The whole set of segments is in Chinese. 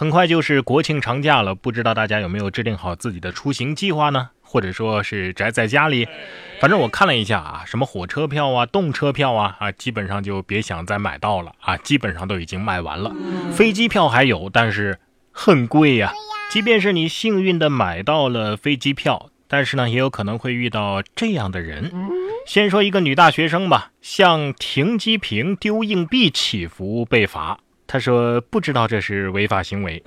很快就是国庆长假了，不知道大家有没有制定好自己的出行计划呢？或者说是宅在家里？反正我看了一下啊，什么火车票啊、动车票啊啊，基本上就别想再买到了啊，基本上都已经卖完了。飞机票还有，但是很贵呀。即便是你幸运的买到了飞机票，但是呢，也有可能会遇到这样的人。先说一个女大学生吧，向停机坪丢硬币祈福被罚。他说不知道这是违法行为。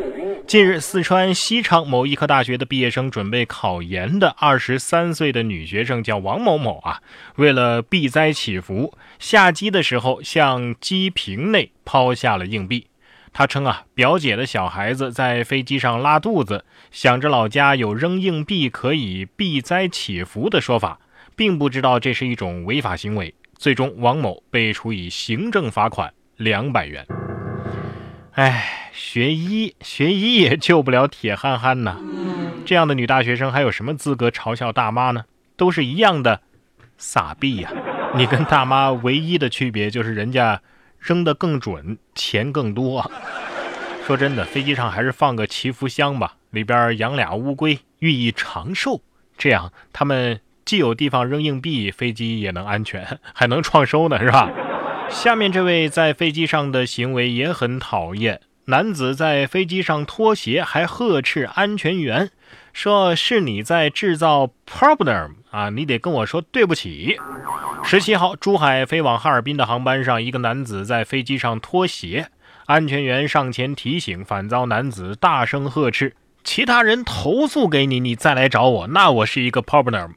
近日，四川西昌某医科大学的毕业生准备考研的二十三岁的女学生叫王某某啊，为了避灾祈福，下机的时候向机坪内抛下了硬币。她称啊，表姐的小孩子在飞机上拉肚子，想着老家有扔硬币可以避灾祈福的说法，并不知道这是一种违法行为。最终，王某被处以行政罚款两百元。哎，学医学医也救不了铁憨憨呐！这样的女大学生还有什么资格嘲笑大妈呢？都是一样的傻逼呀！你跟大妈唯一的区别就是人家扔得更准，钱更多。说真的，飞机上还是放个祈福箱吧，里边养俩乌龟，寓意长寿。这样他们既有地方扔硬币，飞机也能安全，还能创收呢，是吧？下面这位在飞机上的行为也很讨厌。男子在飞机上脱鞋，还呵斥安全员，说是你在制造 problem 啊，你得跟我说对不起。十七号，珠海飞往哈尔滨的航班上，一个男子在飞机上脱鞋，安全员上前提醒，反遭男子大声呵斥：“其他人投诉给你，你再来找我，那我是一个 problem。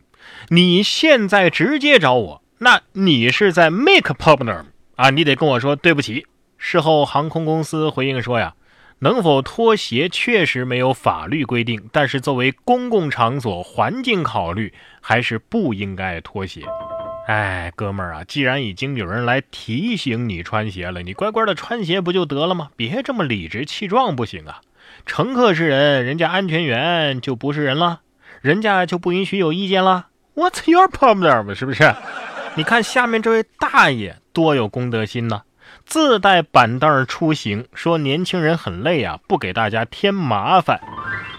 你现在直接找我，那你是在 make problem。”啊，你得跟我说对不起。事后，航空公司回应说呀，能否脱鞋确实没有法律规定，但是作为公共场所环境考虑，还是不应该脱鞋。哎，哥们儿啊，既然已经有人来提醒你穿鞋了，你乖乖的穿鞋不就得了吗？别这么理直气壮，不行啊！乘客是人，人家安全员就不是人了，人家就不允许有意见了？What's your problem？是不是？你看下面这位大爷。多有公德心呢，自带板凳出行，说年轻人很累啊，不给大家添麻烦。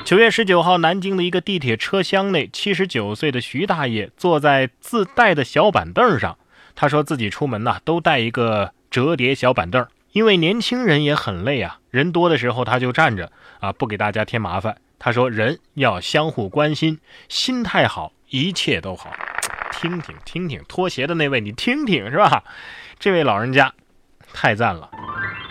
九月十九号，南京的一个地铁车厢内，七十九岁的徐大爷坐在自带的小板凳上，他说自己出门呐都带一个折叠小板凳，因为年轻人也很累啊，人多的时候他就站着啊，不给大家添麻烦。他说人要相互关心，心态好，一切都好。听听听听，拖鞋的那位，你听听是吧？这位老人家太赞了。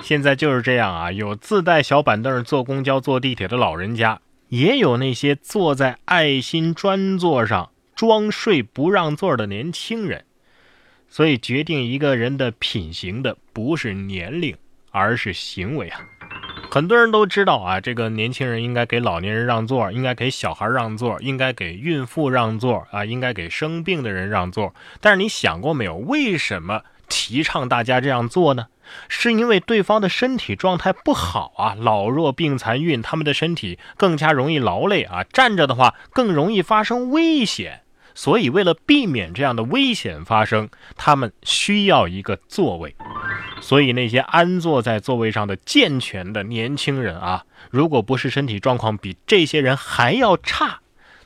现在就是这样啊，有自带小板凳坐公交、坐地铁的老人家，也有那些坐在爱心专座上装睡不让座的年轻人。所以，决定一个人的品行的不是年龄，而是行为啊。很多人都知道啊，这个年轻人应该给老年人让座，应该给小孩让座，应该给孕妇让座啊，应该给生病的人让座。但是你想过没有，为什么提倡大家这样做呢？是因为对方的身体状态不好啊，老弱病残孕，他们的身体更加容易劳累啊，站着的话更容易发生危险。所以为了避免这样的危险发生，他们需要一个座位。所以那些安坐在座位上的健全的年轻人啊，如果不是身体状况比这些人还要差，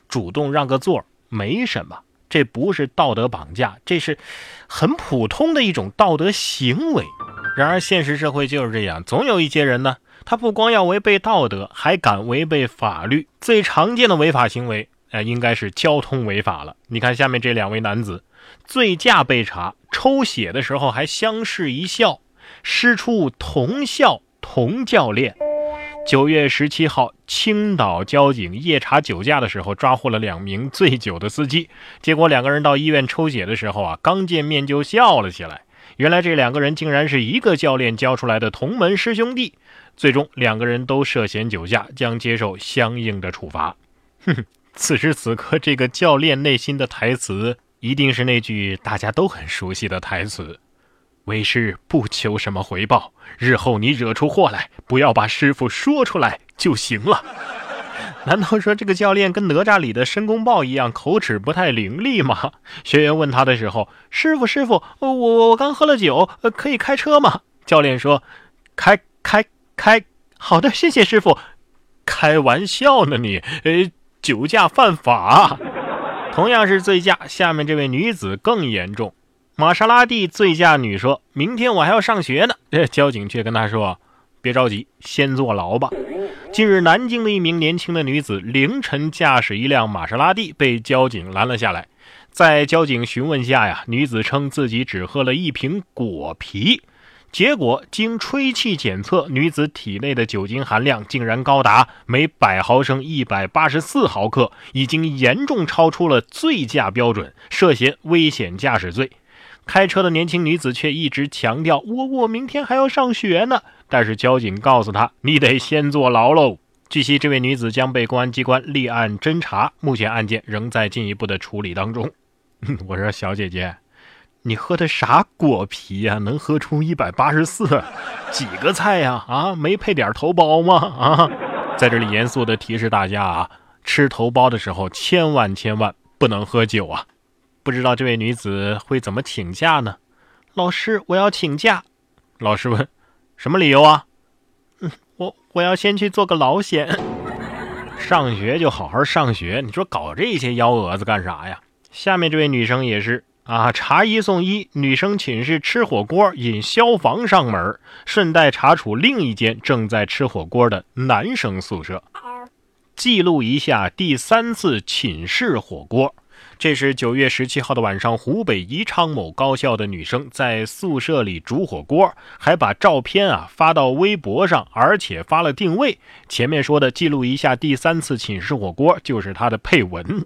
主动让个座没什么，这不是道德绑架，这是很普通的一种道德行为。然而现实社会就是这样，总有一些人呢，他不光要违背道德，还敢违背法律。最常见的违法行为，哎，应该是交通违法了。你看下面这两位男子。醉驾被查，抽血的时候还相视一笑，师出同校同教练。九月十七号，青岛交警夜查酒驾的时候，抓获了两名醉酒的司机。结果两个人到医院抽血的时候啊，刚见面就笑了起来。原来这两个人竟然是一个教练教出来的同门师兄弟。最终两个人都涉嫌酒驾，将接受相应的处罚。哼哼，此时此刻，这个教练内心的台词。一定是那句大家都很熟悉的台词：“为师不求什么回报，日后你惹出祸来，不要把师傅说出来就行了。”难道说这个教练跟哪吒里的申公豹一样，口齿不太伶俐吗？学员问他的时候：“师傅，师傅，我我我刚喝了酒，可以开车吗？”教练说：“开开开好的，谢谢师傅。开玩笑呢你？呃，酒驾犯法。同样是醉驾，下面这位女子更严重。玛莎拉蒂醉驾女说：“明天我还要上学呢。”交警却跟她说：“别着急，先坐牢吧。”近日，南京的一名年轻的女子凌晨驾驶一辆玛莎拉蒂被交警拦了下来。在交警询问下呀，女子称自己只喝了一瓶果啤。结果经吹气检测，女子体内的酒精含量竟然高达每百毫升一百八十四毫克，已经严重超出了醉驾标准，涉嫌危险驾驶罪。开车的年轻女子却一直强调：“我我明天还要上学呢。”但是交警告诉她：“你得先坐牢喽。”据悉，这位女子将被公安机关立案侦查，目前案件仍在进一步的处理当中。我说小姐姐。你喝的啥果啤呀？能喝出一百八十四？几个菜呀？啊，没配点头孢吗？啊，在这里严肃的提示大家啊，吃头孢的时候千万千万不能喝酒啊！不知道这位女子会怎么请假呢？老师，我要请假。老师问，什么理由啊？嗯，我我要先去做个老险。上学就好好上学，你说搞这些幺蛾子干啥呀？下面这位女生也是。啊！查一送一，女生寝室吃火锅，引消防上门，顺带查处另一间正在吃火锅的男生宿舍，记录一下第三次寝室火锅。这是九月十七号的晚上，湖北宜昌某高校的女生在宿舍里煮火锅，还把照片啊发到微博上，而且发了定位。前面说的记录一下第三次寝室火锅，就是她的配文。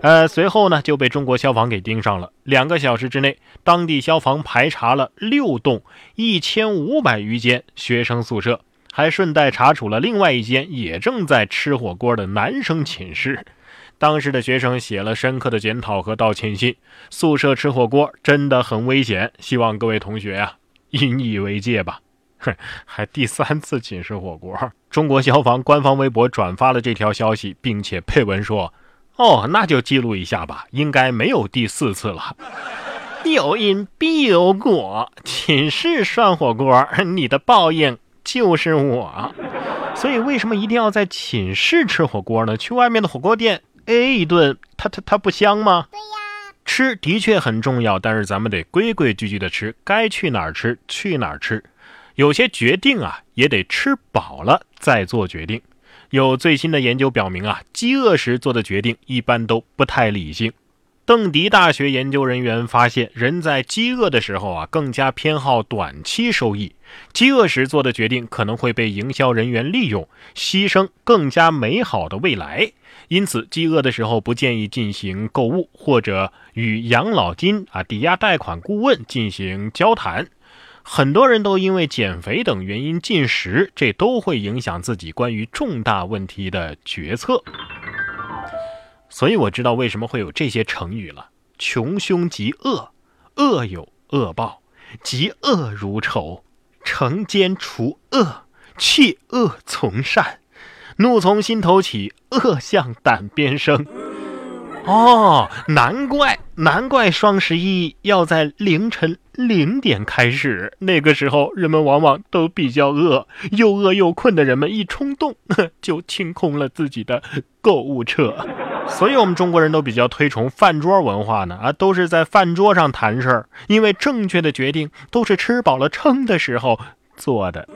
呃，随后呢就被中国消防给盯上了。两个小时之内，当地消防排查了六栋一千五百余间学生宿舍，还顺带查处了另外一间也正在吃火锅的男生寝室。当时的学生写了深刻的检讨和道歉信。宿舍吃火锅真的很危险，希望各位同学呀引以为戒吧。哼，还第三次寝室火锅。中国消防官方微博转发了这条消息，并且配文说。哦，那就记录一下吧，应该没有第四次了。有因必有果，寝室涮火锅，你的报应就是我。所以为什么一定要在寝室吃火锅呢？去外面的火锅店 A 一顿，它它它不香吗？对呀，吃的确很重要，但是咱们得规规矩矩的吃，该去哪儿吃去哪儿吃。有些决定啊，也得吃饱了再做决定。有最新的研究表明啊，饥饿时做的决定一般都不太理性。邓迪大学研究人员发现，人在饥饿的时候啊，更加偏好短期收益。饥饿时做的决定可能会被营销人员利用，牺牲更加美好的未来。因此，饥饿的时候不建议进行购物，或者与养老金啊、抵押贷款顾问进行交谈。很多人都因为减肥等原因进食，这都会影响自己关于重大问题的决策。所以我知道为什么会有这些成语了：穷凶极恶，恶有恶报；嫉恶如仇，惩奸除恶，弃恶从善，怒从心头起，恶向胆边生。哦，难怪，难怪双十一要在凌晨零点开始。那个时候，人们往往都比较饿，又饿又困的人们一冲动，就清空了自己的购物车。所以，我们中国人都比较推崇饭桌文化呢。啊，都是在饭桌上谈事儿，因为正确的决定都是吃饱了撑的时候做的。